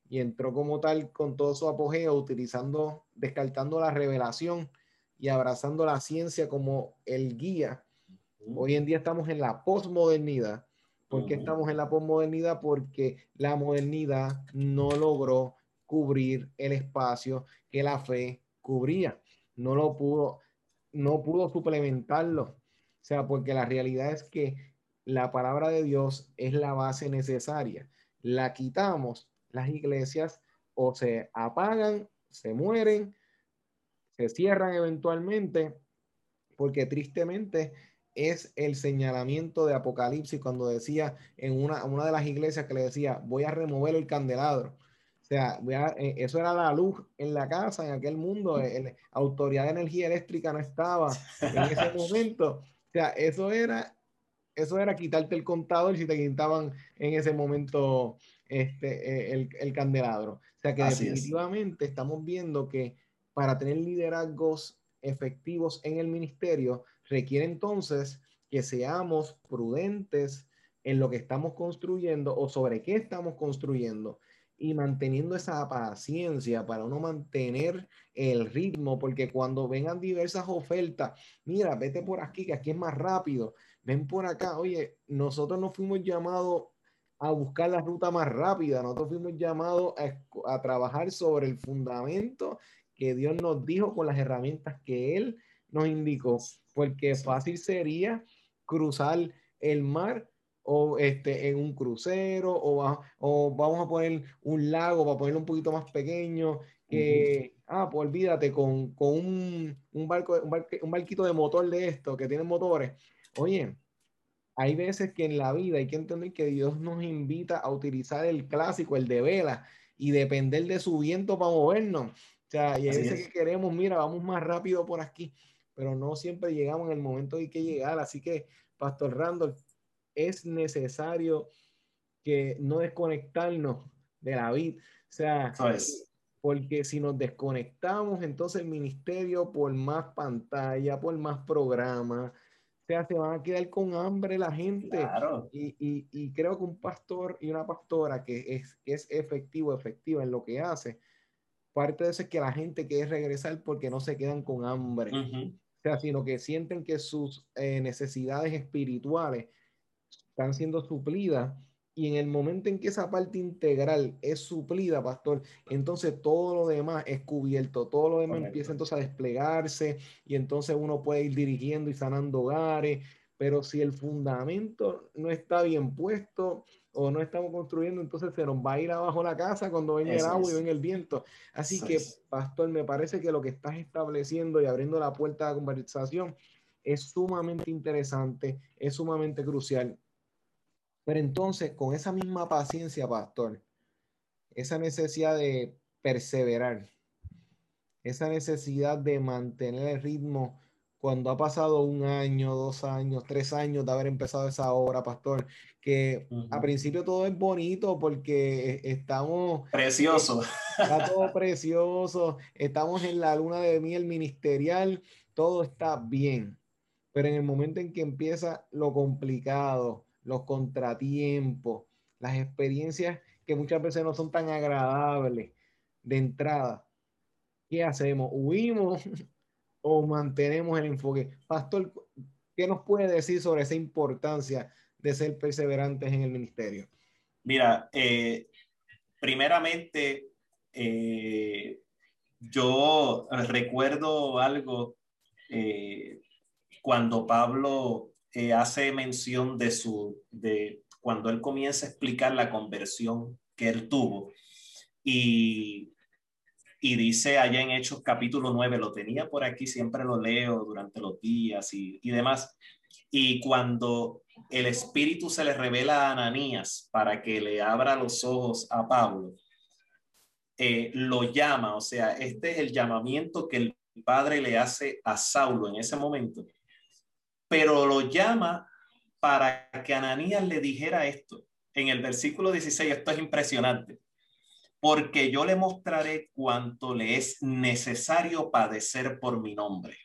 y entró como tal con todo su apogeo, utilizando, descartando la revelación y abrazando la ciencia como el guía. Hoy en día estamos en la posmodernidad. ¿Por qué estamos en la posmodernidad? Porque la modernidad no logró cubrir el espacio que la fe cubría. No lo pudo, no pudo suplementarlo. O sea, porque la realidad es que la palabra de Dios es la base necesaria. La quitamos, las iglesias o se apagan, se mueren, se cierran eventualmente, porque tristemente es el señalamiento de Apocalipsis cuando decía en una, una de las iglesias que le decía, voy a remover el candelabro o sea, eh, eso era la luz en la casa, en aquel mundo. La autoridad de energía eléctrica no estaba en ese momento. O sea, eso era, eso era quitarte el contador si te quitaban en ese momento este, eh, el, candelabro. O sea, que definitivamente estamos viendo que para tener liderazgos efectivos en el ministerio requiere entonces que seamos prudentes en lo que estamos construyendo o sobre qué estamos construyendo y manteniendo esa paciencia para uno mantener el ritmo, porque cuando vengan diversas ofertas, mira, vete por aquí, que aquí es más rápido, ven por acá, oye, nosotros no fuimos llamados a buscar la ruta más rápida, nosotros fuimos llamados a, trabajar sobre el fundamento que Dios nos dijo con las herramientas que Él nos indicó, porque fácil sería cruzar el mar o este, en un crucero, o, o vamos a poner un lago para ponerlo un poquito más pequeño, que, ah, pues olvídate, con, con un, un, barco, un, un barquito de motor de esto, que tiene motores. Oye, hay veces que en la vida hay que entender que Dios nos invita a utilizar el clásico, el de vela, y depender de su viento para movernos. O sea, y hay veces que queremos, mira, vamos más rápido por aquí, pero no siempre llegamos en el momento que hay que llegar. Así que, Pastor Randolph, es necesario que no desconectarnos de la vida. O sea, porque si nos desconectamos, entonces el ministerio, por más pantalla, por más programa, o sea, se van a quedar con hambre la gente. Y, y, creo que un pastor y una pastora que es, que es efectivo, efectiva en lo que hace, parte de eso es que la gente quiere regresar porque no se quedan con hambre. O sea, sino que sienten que sus eh, necesidades espirituales están siendo suplidas y en el momento en que esa parte integral es suplida, pastor, entonces todo lo demás es cubierto, todo lo demás empieza entonces a desplegarse y entonces uno puede ir dirigiendo y sanando hogares, pero si el fundamento no está bien puesto o no estamos construyendo, entonces se nos va a ir abajo la casa cuando venga el agua y venga el viento. Así que, pastor, me parece que lo que estás estableciendo y abriendo la puerta a la conversación es sumamente interesante, es sumamente crucial. Pero entonces, con esa misma paciencia, pastor, esa necesidad de perseverar, esa necesidad de mantener el ritmo cuando ha pasado un año, dos años, tres años de haber empezado esa obra, pastor, que a principio todo es bonito porque estamos... Precioso. Está todo precioso, estamos en la luna de miel ministerial, todo está bien, pero en el momento en que empieza lo complicado, los contratiempos, las experiencias que muchas veces no son tan agradables de entrada, ¿qué hacemos? ¿Huimos o mantenemos el enfoque? Pastor, ¿qué nos puede decir sobre esa importancia de ser perseverantes en el ministerio? Mira, eh, primeramente, eh, yo recuerdo algo eh, cuando Pablo hace mención de su, de cuando él comienza a explicar la conversión que él tuvo. Y y dice allá en Hechos capítulo 9, lo tenía por aquí, siempre lo leo durante los días y, y demás. Y cuando el Espíritu se le revela a Ananías para que le abra los ojos a Pablo, eh, lo llama, o sea, este es el llamamiento que el Padre le hace a Saulo en ese momento, pero lo llama para que Ananías le dijera esto. En el versículo 16, esto es impresionante porque yo le mostraré cuánto le es necesario padecer por mi nombre.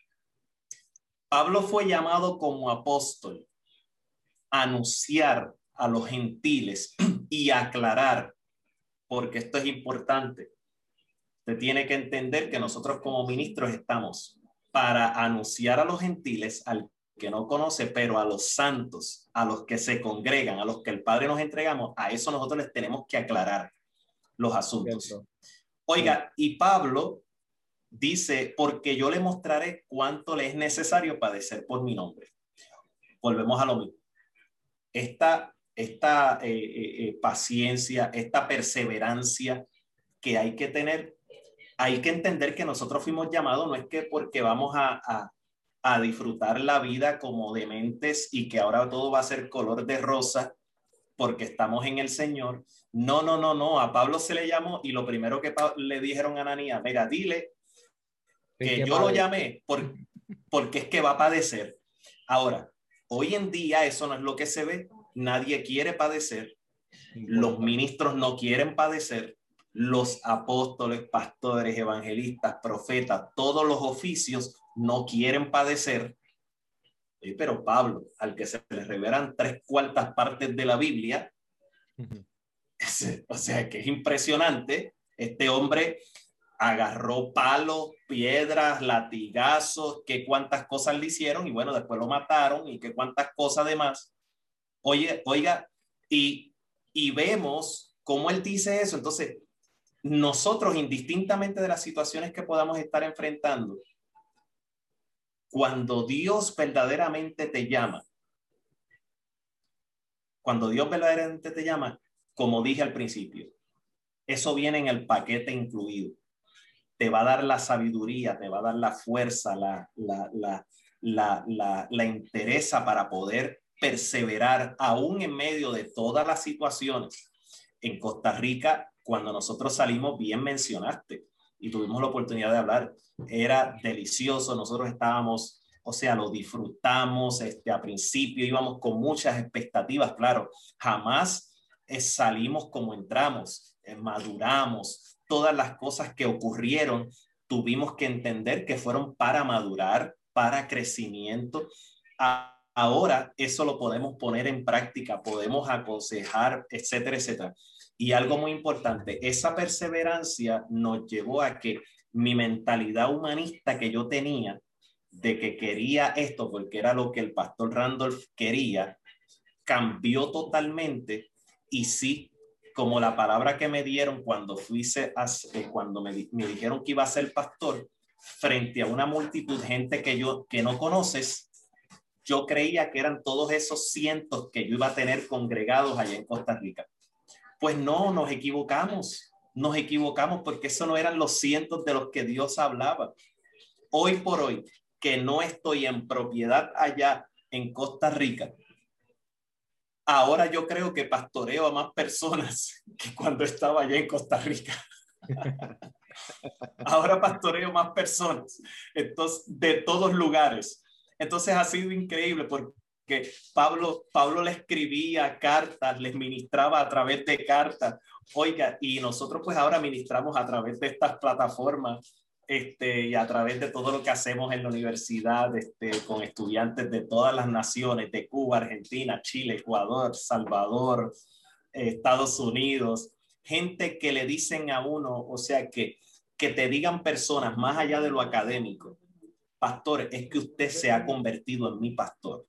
Pablo fue llamado como apóstol a anunciar a los gentiles y aclarar, porque esto es importante. Usted tiene que entender que nosotros como ministros estamos para anunciar a los gentiles, al que no conoce, pero a los santos, a los que se congregan, a los que el Padre nos entregamos, a eso nosotros les tenemos que aclarar los asuntos. Oiga, y Pablo dice, porque yo le mostraré cuánto le es necesario padecer por mi nombre. Volvemos a lo mismo. Esta, esta eh, eh, eh, paciencia, esta perseverancia que hay que tener, hay que entender que nosotros fuimos llamados, no es que porque vamos a, a, a disfrutar la vida como dementes y que ahora todo va a ser color de rosa, porque estamos en el Señor. No, no, no, no. A Pablo se le llamó y lo primero que le dijeron a Ananías, mira, dile que yo lo llamé porque es que va a padecer. Ahora, hoy en día eso no es lo que se ve. Nadie quiere padecer. Los ministros no quieren padecer. Los apóstoles, pastores, evangelistas, profetas, todos los oficios no quieren padecer pero Pablo, al que se le revelan tres cuartas partes de la Biblia, o sea que es impresionante, este hombre agarró palos, piedras, latigazos, que cuántas cosas le hicieron y bueno, después lo mataron y que cuántas cosas demás. Oye, oiga, y, y vemos cómo él dice eso. Entonces, nosotros, indistintamente de las situaciones que podamos estar enfrentando, cuando Dios verdaderamente te llama, cuando Dios verdaderamente te llama, como dije al principio, eso viene en el paquete incluido. Te va a dar la sabiduría, te va a dar la fuerza, la, la, la, la, la, la interesa para poder perseverar aún en medio de todas las situaciones. En Costa Rica, cuando nosotros salimos, bien mencionaste, y tuvimos la oportunidad de hablar. Era delicioso, nosotros estábamos, o sea, lo disfrutamos, este, a principio íbamos con muchas expectativas, claro, jamás eh, salimos como entramos, eh, maduramos, todas las cosas que ocurrieron, tuvimos que entender que fueron para madurar, para crecimiento. ahora eso lo podemos poner en práctica, podemos aconsejar, etcétera, etcétera. Y algo muy importante, esa perseverancia nos llevó a que mi mentalidad humanista que yo tenía de que quería esto porque era lo que el pastor Randolph quería, cambió totalmente y sí, como la palabra que me dieron cuando fuise a, eh, cuando me, me dijeron que iba a ser pastor frente a una multitud gente que yo que no conoces, yo creía que eran todos esos cientos que yo iba a tener congregados allá en Costa Rica. Pues no, nos equivocamos, nos equivocamos porque eso no eran los cientos de los que Dios hablaba. Hoy por hoy, que no estoy en propiedad allá en Costa Rica, ahora yo creo que pastoreo a más personas que cuando estaba allá en Costa Rica. ahora pastoreo más personas entonces, de todos lugares. Entonces ha sido increíble porque Pablo, Pablo le escribía cartas, les ministraba a través de cartas. Oiga, y nosotros pues ahora ministramos a través de estas plataformas este, y a través de todo lo que hacemos en la universidad este, con estudiantes de todas las naciones, de Cuba, Argentina, Chile, Ecuador, Salvador, Estados Unidos, gente que le dicen a uno, o sea, que, que te digan personas más allá de lo académico, pastor, es que usted se ha convertido en mi pastor.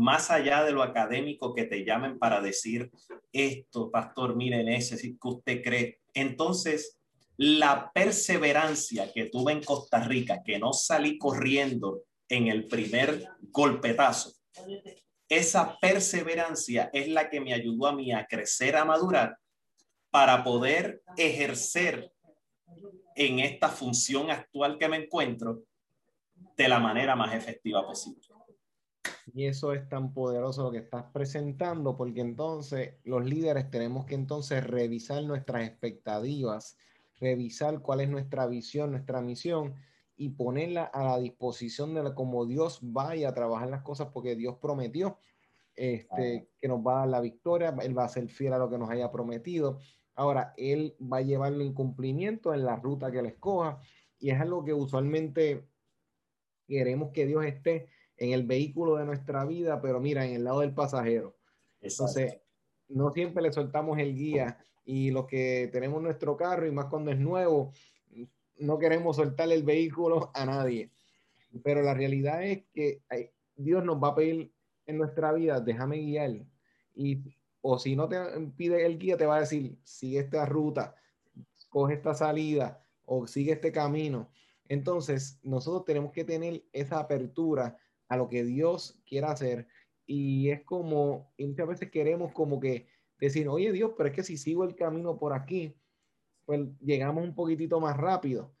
Más allá de lo académico que te llamen para decir esto, pastor, miren ese, que usted cree. Entonces, la perseverancia que tuve en Costa Rica, que no salí corriendo en el primer golpetazo, esa perseverancia es la que me ayudó a mí a crecer, a madurar, para poder ejercer en esta función actual que me encuentro de la manera más efectiva posible. Y eso es tan poderoso lo que estás presentando, porque entonces los líderes tenemos que entonces revisar nuestras expectativas revisar cuál es nuestra visión, nuestra misión y ponerla a la disposición de la, como Dios vaya a trabajar las cosas, porque Dios prometió este, que nos va a dar la victoria, Él va a ser fiel a lo que nos haya prometido. Ahora, Él va a llevar el incumplimiento en la ruta que Él escoja y es algo que usualmente queremos que Dios esté en el vehículo de nuestra vida, pero mira, en el lado del pasajero. Entonces, no siempre le soltamos el guía y los que tenemos nuestro carro y más cuando es nuevo, no queremos soltar el vehículo a nadie. Pero la realidad es que Dios nos va a pedir en nuestra vida, déjame guiar. Y, o si no te pide el guía, te va a decir, sigue esta ruta, coge esta salida o sigue este camino. Entonces, nosotros tenemos que tener esa apertura a lo que Dios quiera hacer. Y es como, y muchas veces queremos como que decir, oye Dios, pero es que si sigo el camino por aquí, pues llegamos un poquitito más rápido.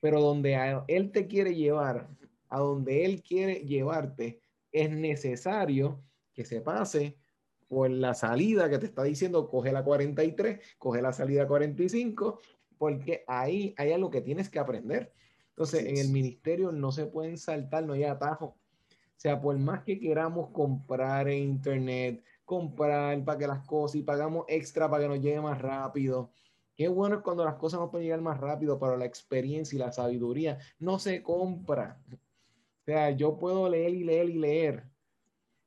Pero donde Él te quiere llevar, a donde Él quiere llevarte, es necesario que se pase por la salida que te está diciendo, coge la 43, coge la salida 45, porque ahí hay algo que tienes que aprender. Entonces, en el ministerio no se pueden saltar, no hay atajo. Sea, por más que queramos comprar en internet, comprar para que las cosas y pagamos extra para que nos llegue más rápido. Qué bueno es cuando las cosas nos pueden llegar más rápido, pero la experiencia y la sabiduría no se compra. O sea, yo puedo leer y leer y leer.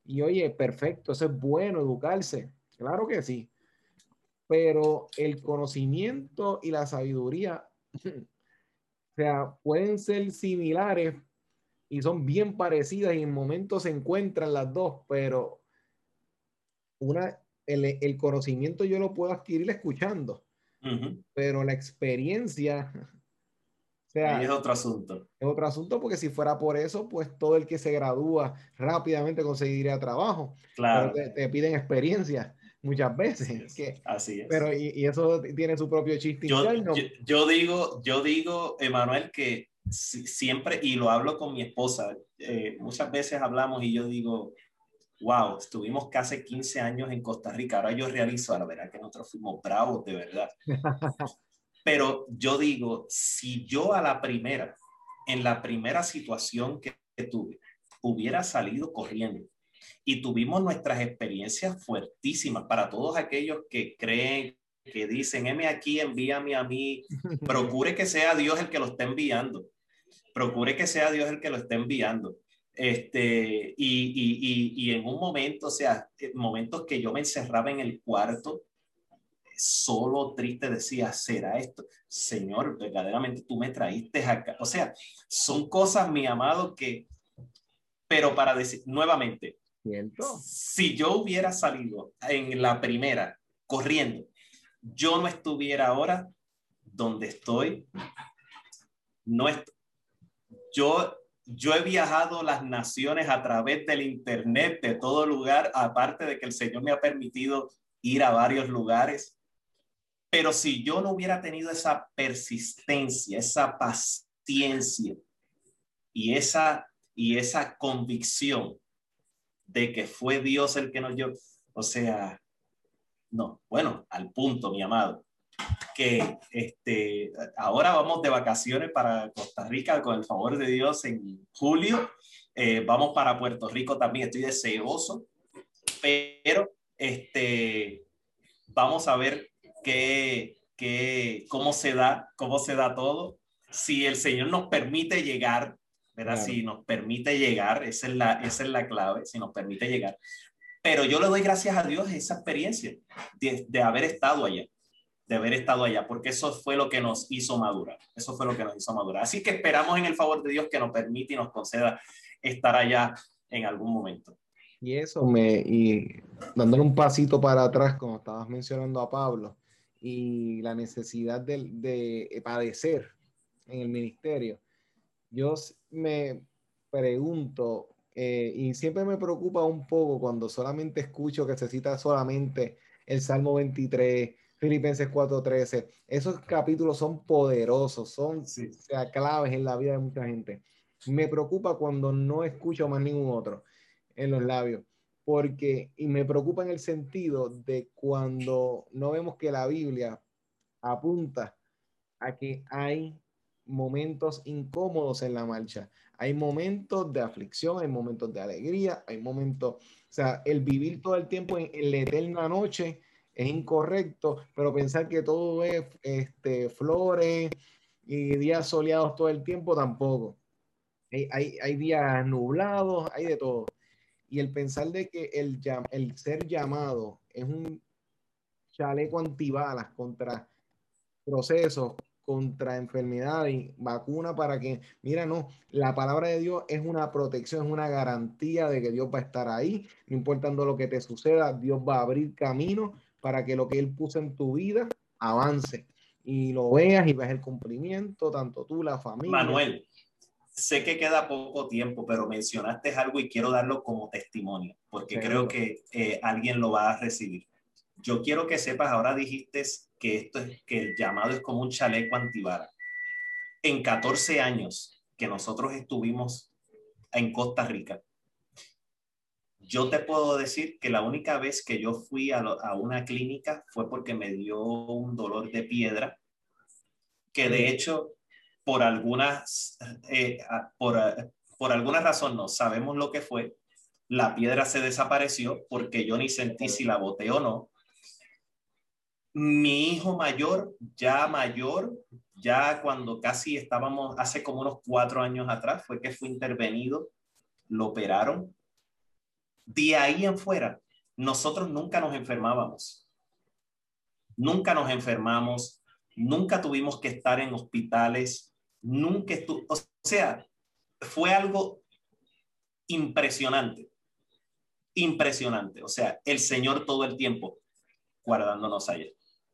Y oye, perfecto, eso es bueno, educarse. Claro que sí. Pero el conocimiento y la sabiduría, o sea, pueden ser similares y son bien parecidas y en momentos se encuentran las dos, pero una, el, conocimiento yo lo puedo adquirir escuchando, pero la experiencia, o sea, es otro asunto. Es otro asunto porque si fuera por eso, pues todo el que se gradúa rápidamente conseguiría trabajo. Claro. Te, piden experiencia muchas veces. Así es. Pero y, eso tiene su propio chiste yo, Yo, digo, yo digo, Emanuel, que siempre, y lo hablo con mi esposa, eh, muchas veces hablamos y yo digo, wow, estuvimos casi 15 años en Costa Rica, ahora yo realizo, la verdad que nosotros fuimos bravos, de verdad. Pero yo digo, si yo a la primera, en la primera situación que, tuve, hubiera salido corriendo y tuvimos nuestras experiencias fuertísimas para todos aquellos que creen, que dicen, heme aquí, envíame a mí, procure que sea Dios el que lo esté enviando, procure que sea Dios el que lo esté enviando. Este, y, y, y, en un momento, o sea, eh, momentos que yo me encerraba en el cuarto, solo triste decía, ¿será esto? Señor, verdaderamente tú me traíste acá. O sea, son cosas, mi amado, que, pero para decir, nuevamente, si yo hubiera salido en la primera corriendo, yo no estuviera ahora donde estoy. No yo yo he viajado las naciones a través del Internet, de todo lugar, aparte de que el Señor me ha permitido ir a varios lugares. Pero si yo no hubiera tenido esa persistencia, esa paciencia y esa, y esa convicción de que fue Dios el que nos dio, o sea, no, bueno, al punto, mi amado que este, ahora vamos de vacaciones para Costa Rica con el favor de Dios en julio. Eh, vamos para Puerto Rico también, estoy deseoso, pero este, vamos a ver qué, qué, cómo se da, cómo se da todo. Si el Señor nos permite llegar, ¿verdad? Si nos permite llegar, esa es, la, esa es la clave, si nos permite llegar. Pero yo le doy gracias a Dios esa experiencia de, de haber estado allá de haber estado allá, porque eso fue lo que nos hizo madurar. Eso fue lo que nos hizo madurar. Así que esperamos en el favor de Dios que nos permite y nos conceda estar allá en algún momento. Y eso me, y dándole un pasito para atrás, como estabas mencionando a Pablo, y la necesidad de, de padecer en el ministerio, yo me pregunto, eh, y siempre me preocupa un poco cuando solamente escucho que se cita solamente el Salmo 23, Filipenses 4:13. Esos capítulos son poderosos, son sea, claves en la vida de mucha gente. Me preocupa cuando no escucho más ningún otro en los labios, porque, y me preocupa en el sentido de cuando no vemos que la Biblia apunta a que hay momentos incómodos en la marcha. Hay momentos de aflicción, hay momentos de alegría, hay momentos, o sea, el vivir todo el tiempo en, en la eterna noche es incorrecto, pero pensar que todo es este, flores y días soleados todo el tiempo tampoco. Hay, hay, días nublados, hay de todo. Y el pensar de que el, el ser llamado es un chaleco antibalas contra procesos, contra enfermedades y vacuna para que, mira, no, la palabra de Dios es una protección, es una garantía de que Dios va a estar ahí, no importando lo que te suceda, Dios va a abrir camino para que lo que Él puso en tu vida avance y lo veas y veas el cumplimiento, tanto tú, la familia. Manuel, sé que queda poco tiempo, pero mencionaste algo y quiero darlo como testimonio, porque creo que eh, alguien lo va a recibir. Yo quiero que sepas, ahora dijiste que esto es que el llamado es como un chaleco antibara. En 14 años que nosotros estuvimos en Costa Rica, yo te puedo decir que la única vez que yo fui a, una clínica fue porque me dio un dolor de piedra, que de hecho, por algunas, eh, por, por alguna razón no sabemos lo que fue, la piedra se desapareció porque yo ni sentí si la boté o no. Mi hijo mayor, ya mayor, ya cuando casi estábamos, hace como unos cuatro años atrás, fue que fue intervenido, lo operaron de ahí en fuera, nosotros nunca nos enfermábamos. Nunca nos enfermamos, nunca tuvimos que estar en hospitales, nunca estuvo, o sea, fue algo impresionante, impresionante. O sea, el Señor todo el tiempo guardándonos allá.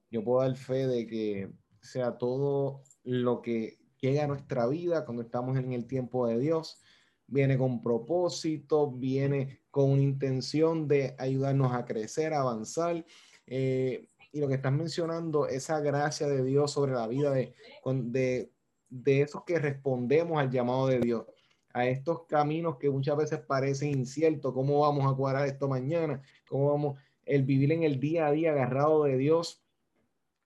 Yo puedo dar fe de que sea todo lo que llega a nuestra vida cuando estamos en el tiempo de Dios, viene con propósito, viene con una intención de ayudarnos a crecer, a avanzar. Eh, y lo que estás mencionando, esa gracia de Dios sobre la vida de, de, de esos que respondemos al llamado de Dios, a estos caminos que muchas veces parecen inciertos, cómo vamos a cuadrar esto mañana, cómo vamos, el vivir en el día a día agarrado de Dios,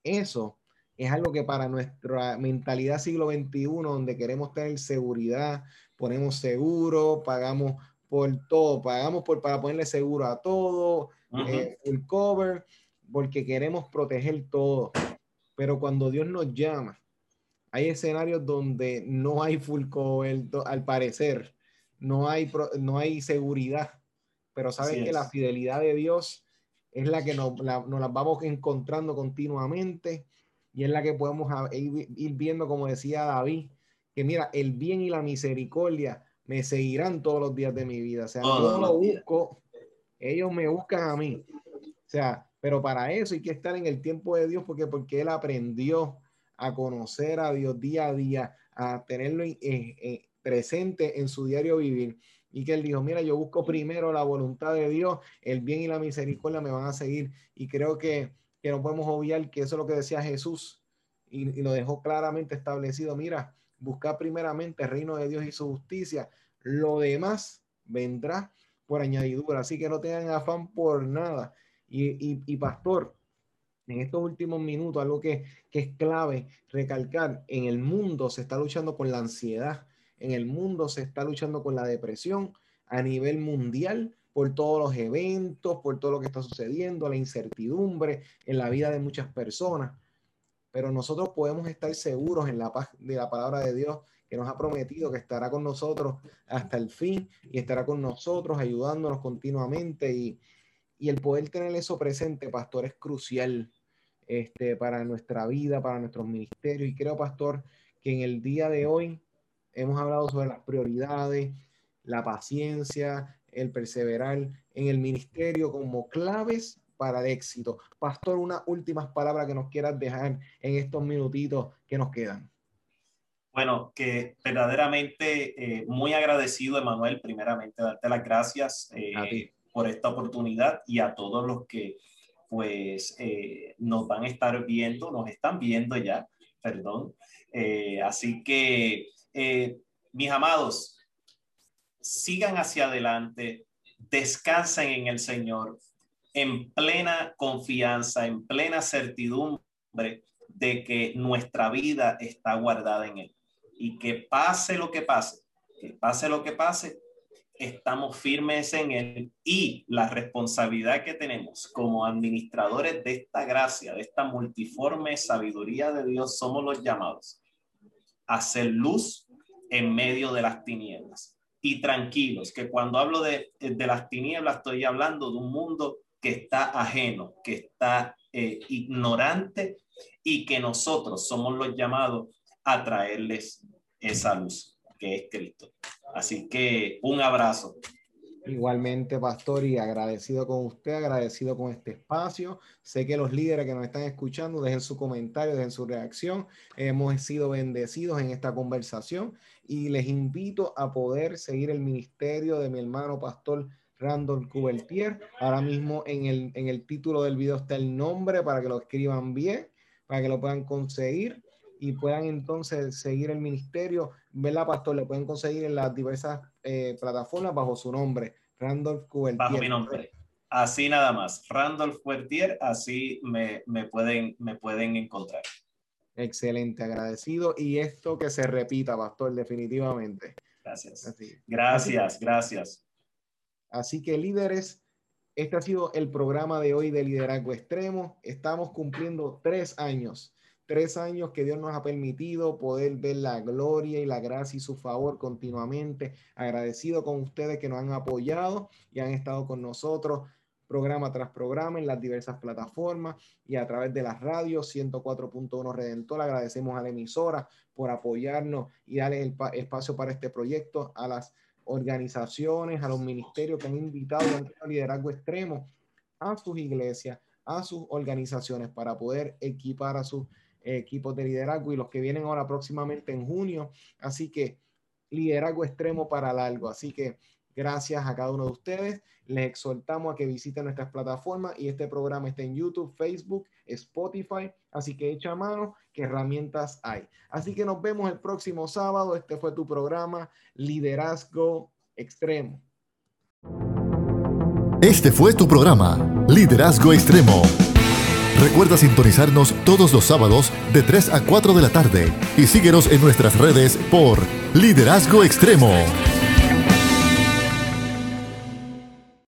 eso es algo que para nuestra mentalidad siglo XXI, donde queremos tener seguridad, ponemos seguro, pagamos por todo, pagamos por, para ponerle seguro a todo, eh, full cover, porque queremos proteger todo. Pero cuando Dios nos llama, hay escenarios donde no hay full cover, al parecer, no hay, no hay seguridad, pero saben que la fidelidad de Dios es la que nos, nos la vamos encontrando continuamente y es la que podemos ir viendo, como decía David, que mira, el bien y la misericordia me seguirán todos los días de mi vida. O sea, yo lo busco, ellos me buscan a mí. O sea, pero para eso hay que estar en el tiempo de Dios porque, porque Él aprendió a conocer a Dios día a día, a tenerlo presente en su diario vivir. Y que él dijo, mira, yo busco primero la voluntad de Dios, el bien y la misericordia me van a seguir. Y creo que, que no podemos obviar que eso es lo que decía Jesús y, y lo dejó claramente establecido. Mira, buscar primeramente el reino de Dios y su justicia. Lo demás vendrá por añadidura. Así que no tengan afán por nada. Y, y, pastor, en estos últimos minutos, algo que, que, es clave recalcar, en el mundo se está luchando con la ansiedad, en el mundo se está luchando con la depresión a nivel mundial por todos los eventos, por todo lo que está sucediendo, la incertidumbre en la vida de muchas personas. Pero nosotros podemos estar seguros en la paz de la palabra de Dios que nos ha prometido que estará con nosotros hasta el fin y estará con nosotros ayudándonos continuamente. Y, y el poder tener eso presente, pastor, es crucial este, para nuestra vida, para nuestros ministerios. Y creo, pastor, que en el día de hoy hemos hablado sobre las prioridades, la paciencia, el perseverar en el ministerio como claves para el éxito. Pastor, unas últimas palabras que nos quieras dejar en estos minutitos que nos quedan. Bueno, que verdaderamente eh, muy agradecido, Emanuel, primeramente darte las gracias eh, por esta oportunidad y a todos los que pues eh, nos van a estar viendo, nos están viendo ya, perdón. así que, mis amados, sigan hacia adelante, descansen en el Señor, en plena confianza, en plena certidumbre de que nuestra vida está guardada en Él y que pase lo que pase, que pase lo que pase, estamos firmes en él y la responsabilidad que tenemos como administradores de esta gracia, de esta multiforme sabiduría de Dios, somos los llamados a hacer luz en medio de las tinieblas. Y tranquilos, que cuando hablo de, de las tinieblas estoy hablando de un mundo que está ajeno, que está eh, ignorante y que nosotros somos los llamados a traerles esa luz que es Cristo. Así que un abrazo. Igualmente, pastor, y agradecido con usted, agradecido con este espacio. Sé que los líderes que nos están escuchando dejen su comentario, dejen su reacción. Hemos sido bendecidos en esta conversación y les invito a poder seguir el ministerio de mi hermano pastor Randall Coubertier. Ahora mismo en el, en el título del video está el nombre para que lo escriban bien, para que lo puedan conseguir y puedan entonces seguir el ministerio, ¿verdad, pastor? Le pueden conseguir en las diversas eh, plataformas bajo su nombre, Randolph Cuertier. Bajo mi nombre. Así nada más, Randolph Cuertier, así me, me, pueden, me pueden encontrar. Excelente, agradecido. Y esto que se repita, pastor, definitivamente. Gracias. Gracias, gracias. Así que líderes, este ha sido el programa de hoy de Liderazgo Extremo. Estamos cumpliendo tres años tres años que Dios nos ha permitido poder ver la gloria y la gracia y su favor continuamente. Agradecido con ustedes que nos han apoyado y han estado con nosotros programa tras programa en las diversas plataformas y a través de las radios 104.1 Redentor. Agradecemos a la emisora por apoyarnos y darle el espacio para este proyecto, a las organizaciones, a los ministerios que han invitado a liderazgo extremo a sus iglesias, a sus organizaciones para poder equipar a sus equipos de liderazgo y los que vienen ahora próximamente en junio. Así que liderazgo extremo para largo. Así que gracias a cada uno de ustedes. Les exhortamos a que visiten nuestras plataformas y este programa está en YouTube, Facebook, Spotify. Así que echa mano qué herramientas hay. Así que nos vemos el próximo sábado. Este fue tu programa Liderazgo Extremo. Este fue tu programa Liderazgo Extremo Recuerda sintonizarnos todos los sábados de 3 a 4 de la tarde y síguenos en nuestras redes por Liderazgo Extremo.